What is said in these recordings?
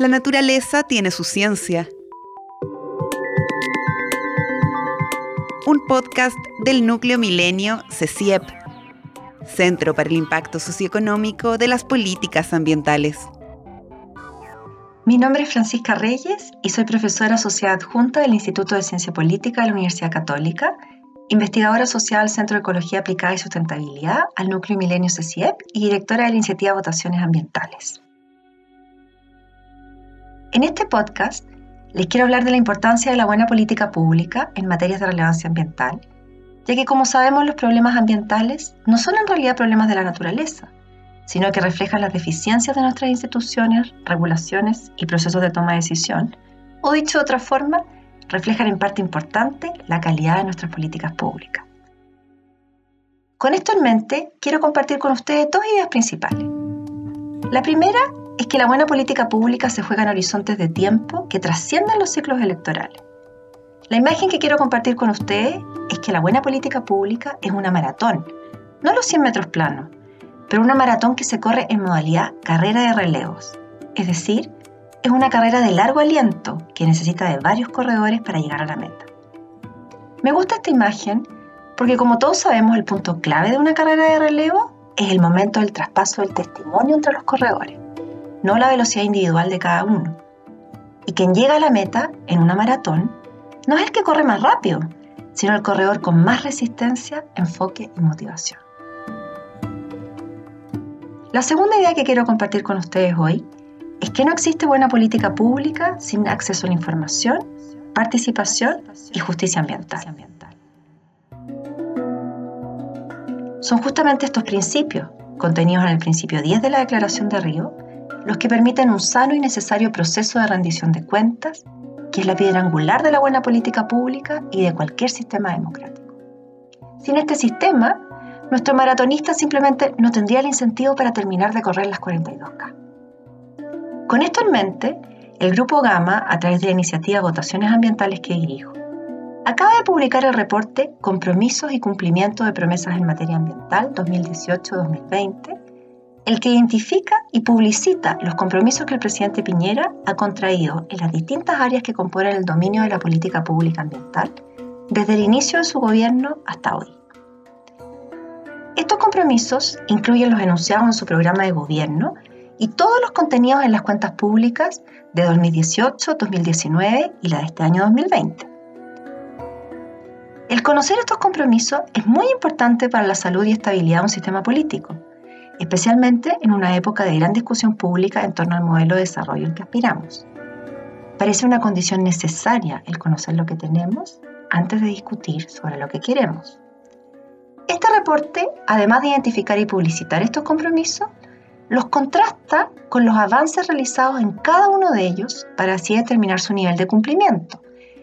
La naturaleza tiene su ciencia. Un podcast del núcleo milenio CECIEP, Centro para el Impacto Socioeconómico de las Políticas Ambientales. Mi nombre es Francisca Reyes y soy profesora asociada adjunta del Instituto de Ciencia Política de la Universidad Católica, investigadora social del Centro de Ecología Aplicada y Sustentabilidad al Núcleo Milenio CECIEP y directora de la iniciativa Votaciones Ambientales. En este podcast les quiero hablar de la importancia de la buena política pública en materias de relevancia ambiental, ya que como sabemos los problemas ambientales no son en realidad problemas de la naturaleza, sino que reflejan las deficiencias de nuestras instituciones, regulaciones y procesos de toma de decisión, o dicho de otra forma, reflejan en parte importante la calidad de nuestras políticas públicas. Con esto en mente, quiero compartir con ustedes dos ideas principales. La primera es que la buena política pública se juega en horizontes de tiempo que trascienden los ciclos electorales. La imagen que quiero compartir con ustedes es que la buena política pública es una maratón, no los 100 metros planos, pero una maratón que se corre en modalidad carrera de relevos, es decir, es una carrera de largo aliento que necesita de varios corredores para llegar a la meta. Me gusta esta imagen porque como todos sabemos el punto clave de una carrera de relevo es el momento del traspaso del testimonio entre los corredores no la velocidad individual de cada uno. Y quien llega a la meta en una maratón no es el que corre más rápido, sino el corredor con más resistencia, enfoque y motivación. La segunda idea que quiero compartir con ustedes hoy es que no existe buena política pública sin acceso a la información, participación y justicia ambiental. Son justamente estos principios, contenidos en el principio 10 de la Declaración de Río, los que permiten un sano y necesario proceso de rendición de cuentas, que es la piedra angular de la buena política pública y de cualquier sistema democrático. Sin este sistema, nuestro maratonista simplemente no tendría el incentivo para terminar de correr las 42K. Con esto en mente, el Grupo Gama, a través de la iniciativa Votaciones Ambientales que dirijo, acaba de publicar el reporte Compromisos y Cumplimiento de Promesas en Materia Ambiental 2018-2020, el que identifica y publicita los compromisos que el presidente Piñera ha contraído en las distintas áreas que componen el dominio de la política pública ambiental desde el inicio de su gobierno hasta hoy. Estos compromisos incluyen los enunciados en su programa de gobierno y todos los contenidos en las cuentas públicas de 2018, 2019 y la de este año 2020. El conocer estos compromisos es muy importante para la salud y estabilidad de un sistema político especialmente en una época de gran discusión pública en torno al modelo de desarrollo al que aspiramos. Parece una condición necesaria el conocer lo que tenemos antes de discutir sobre lo que queremos. Este reporte, además de identificar y publicitar estos compromisos, los contrasta con los avances realizados en cada uno de ellos para así determinar su nivel de cumplimiento,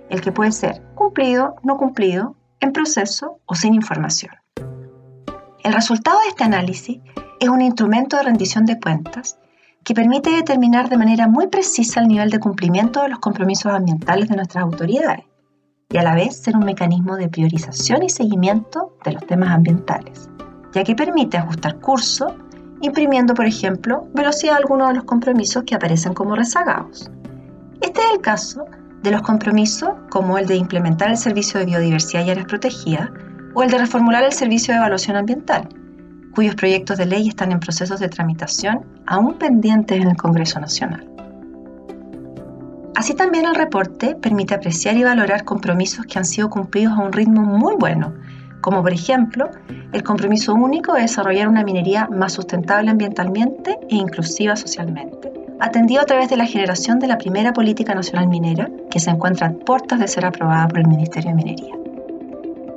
el que puede ser cumplido, no cumplido, en proceso o sin información. El resultado de este análisis es un instrumento de rendición de cuentas que permite determinar de manera muy precisa el nivel de cumplimiento de los compromisos ambientales de nuestras autoridades y a la vez ser un mecanismo de priorización y seguimiento de los temas ambientales, ya que permite ajustar curso imprimiendo, por ejemplo, velocidad a algunos de los compromisos que aparecen como rezagados. Este es el caso de los compromisos como el de implementar el servicio de biodiversidad y áreas protegidas o el de reformular el servicio de evaluación ambiental, cuyos proyectos de ley están en procesos de tramitación aún pendientes en el Congreso Nacional. Así también el reporte permite apreciar y valorar compromisos que han sido cumplidos a un ritmo muy bueno, como por ejemplo el compromiso único de desarrollar una minería más sustentable ambientalmente e inclusiva socialmente, atendido a través de la generación de la primera política nacional minera que se encuentra a puertas de ser aprobada por el Ministerio de Minería.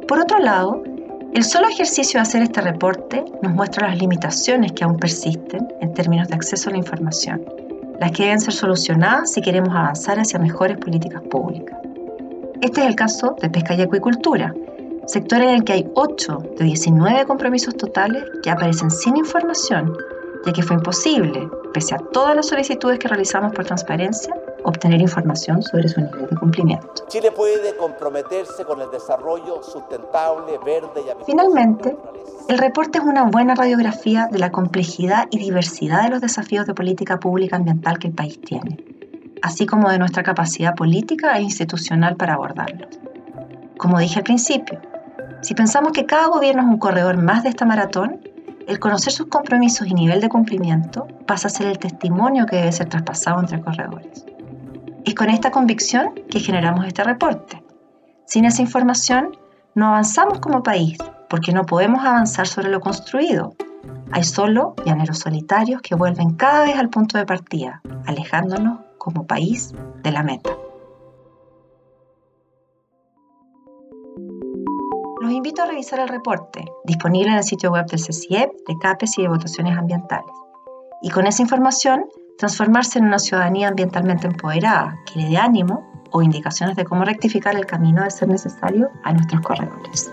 Por otro lado, el solo ejercicio de hacer este reporte nos muestra las limitaciones que aún persisten en términos de acceso a la información, las que deben ser solucionadas si queremos avanzar hacia mejores políticas públicas. Este es el caso de pesca y acuicultura, sector en el que hay 8 de 19 compromisos totales que aparecen sin información, ya que fue imposible, pese a todas las solicitudes que realizamos por transparencia, obtener información sobre su nivel de cumplimiento. Chile puede comprometerse con el desarrollo sustentable, verde y Finalmente, el reporte es una buena radiografía de la complejidad y diversidad de los desafíos de política pública ambiental que el país tiene, así como de nuestra capacidad política e institucional para abordarlos. Como dije al principio, si pensamos que cada gobierno es un corredor más de esta maratón, el conocer sus compromisos y nivel de cumplimiento pasa a ser el testimonio que debe ser traspasado entre corredores. Es con esta convicción que generamos este reporte. Sin esa información, no avanzamos como país, porque no podemos avanzar sobre lo construido. Hay solo llaneros solitarios que vuelven cada vez al punto de partida, alejándonos como país de la meta. Los invito a revisar el reporte, disponible en el sitio web del CCIEP, de CAPES y de votaciones ambientales. Y con esa información, transformarse en una ciudadanía ambientalmente empoderada que le dé ánimo o indicaciones de cómo rectificar el camino de ser necesario a nuestros corredores.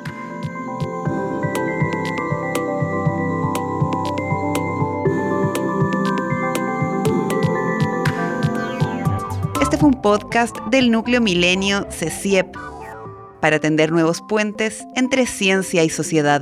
Este fue un podcast del Núcleo Milenio CECIEP para tender nuevos puentes entre ciencia y sociedad.